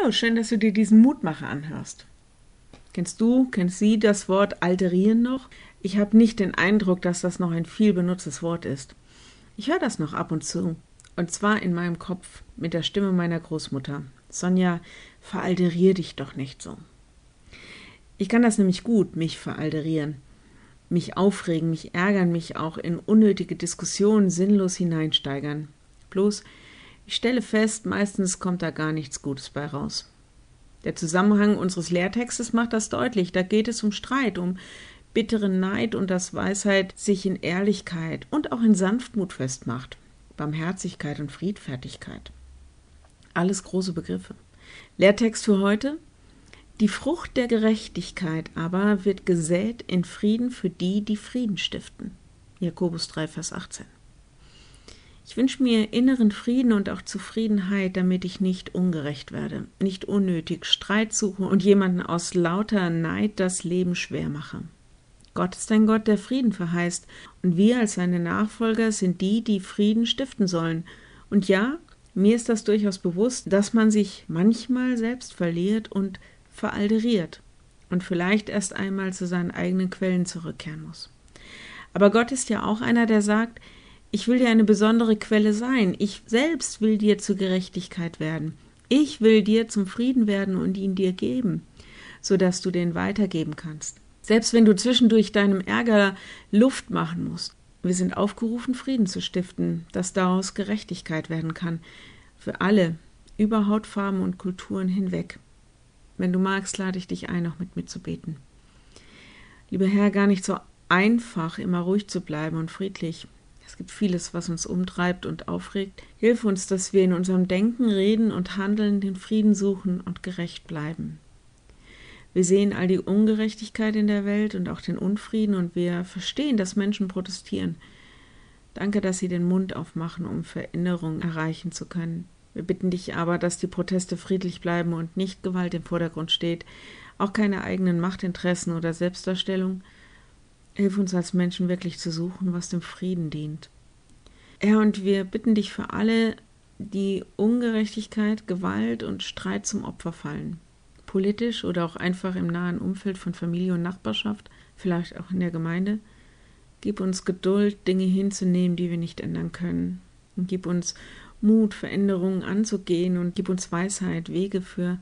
Hallo, schön, dass du dir diesen Mutmacher anhörst. Kennst du, kennst sie das Wort alterieren noch? Ich habe nicht den Eindruck, dass das noch ein viel benutztes Wort ist. Ich höre das noch ab und zu. Und zwar in meinem Kopf mit der Stimme meiner Großmutter. Sonja, veralterier dich doch nicht so. Ich kann das nämlich gut, mich veralterieren. Mich aufregen, mich ärgern, mich auch in unnötige Diskussionen sinnlos hineinsteigern. Bloß, ich stelle fest, meistens kommt da gar nichts Gutes bei raus. Der Zusammenhang unseres Lehrtextes macht das deutlich. Da geht es um Streit, um bitteren Neid und dass Weisheit sich in Ehrlichkeit und auch in Sanftmut festmacht, Barmherzigkeit und Friedfertigkeit. Alles große Begriffe. Lehrtext für heute. Die Frucht der Gerechtigkeit aber wird gesät in Frieden für die, die Frieden stiften. Jakobus 3, Vers 18. Ich wünsche mir inneren Frieden und auch Zufriedenheit, damit ich nicht ungerecht werde, nicht unnötig Streit suche und jemanden aus lauter Neid das Leben schwer mache. Gott ist ein Gott, der Frieden verheißt, und wir als seine Nachfolger sind die, die Frieden stiften sollen. Und ja, mir ist das durchaus bewusst, dass man sich manchmal selbst verliert und veralteriert und vielleicht erst einmal zu seinen eigenen Quellen zurückkehren muss. Aber Gott ist ja auch einer, der sagt, ich will dir eine besondere Quelle sein. Ich selbst will dir zur Gerechtigkeit werden. Ich will dir zum Frieden werden und ihn dir geben, so dass du den weitergeben kannst. Selbst wenn du zwischendurch deinem Ärger Luft machen musst. Wir sind aufgerufen, Frieden zu stiften, dass daraus Gerechtigkeit werden kann. Für alle, über Hautfarben und Kulturen hinweg. Wenn du magst, lade ich dich ein, noch mit mir zu beten. Lieber Herr, gar nicht so einfach, immer ruhig zu bleiben und friedlich. Es gibt vieles, was uns umtreibt und aufregt. Hilf uns, dass wir in unserem Denken, Reden und Handeln den Frieden suchen und gerecht bleiben. Wir sehen all die Ungerechtigkeit in der Welt und auch den Unfrieden und wir verstehen, dass Menschen protestieren. Danke, dass sie den Mund aufmachen, um Veränderung erreichen zu können. Wir bitten dich aber, dass die Proteste friedlich bleiben und nicht Gewalt im Vordergrund steht, auch keine eigenen Machtinteressen oder Selbstdarstellung. Hilf uns als Menschen wirklich zu suchen, was dem Frieden dient. Herr, und wir bitten dich für alle, die Ungerechtigkeit, Gewalt und Streit zum Opfer fallen. Politisch oder auch einfach im nahen Umfeld von Familie und Nachbarschaft, vielleicht auch in der Gemeinde. Gib uns Geduld, Dinge hinzunehmen, die wir nicht ändern können. Und gib uns Mut, Veränderungen anzugehen und gib uns Weisheit, Wege für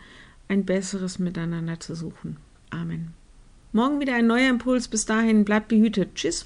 ein besseres Miteinander zu suchen. Amen. Morgen wieder ein neuer Impuls. Bis dahin bleibt behütet. Tschüss.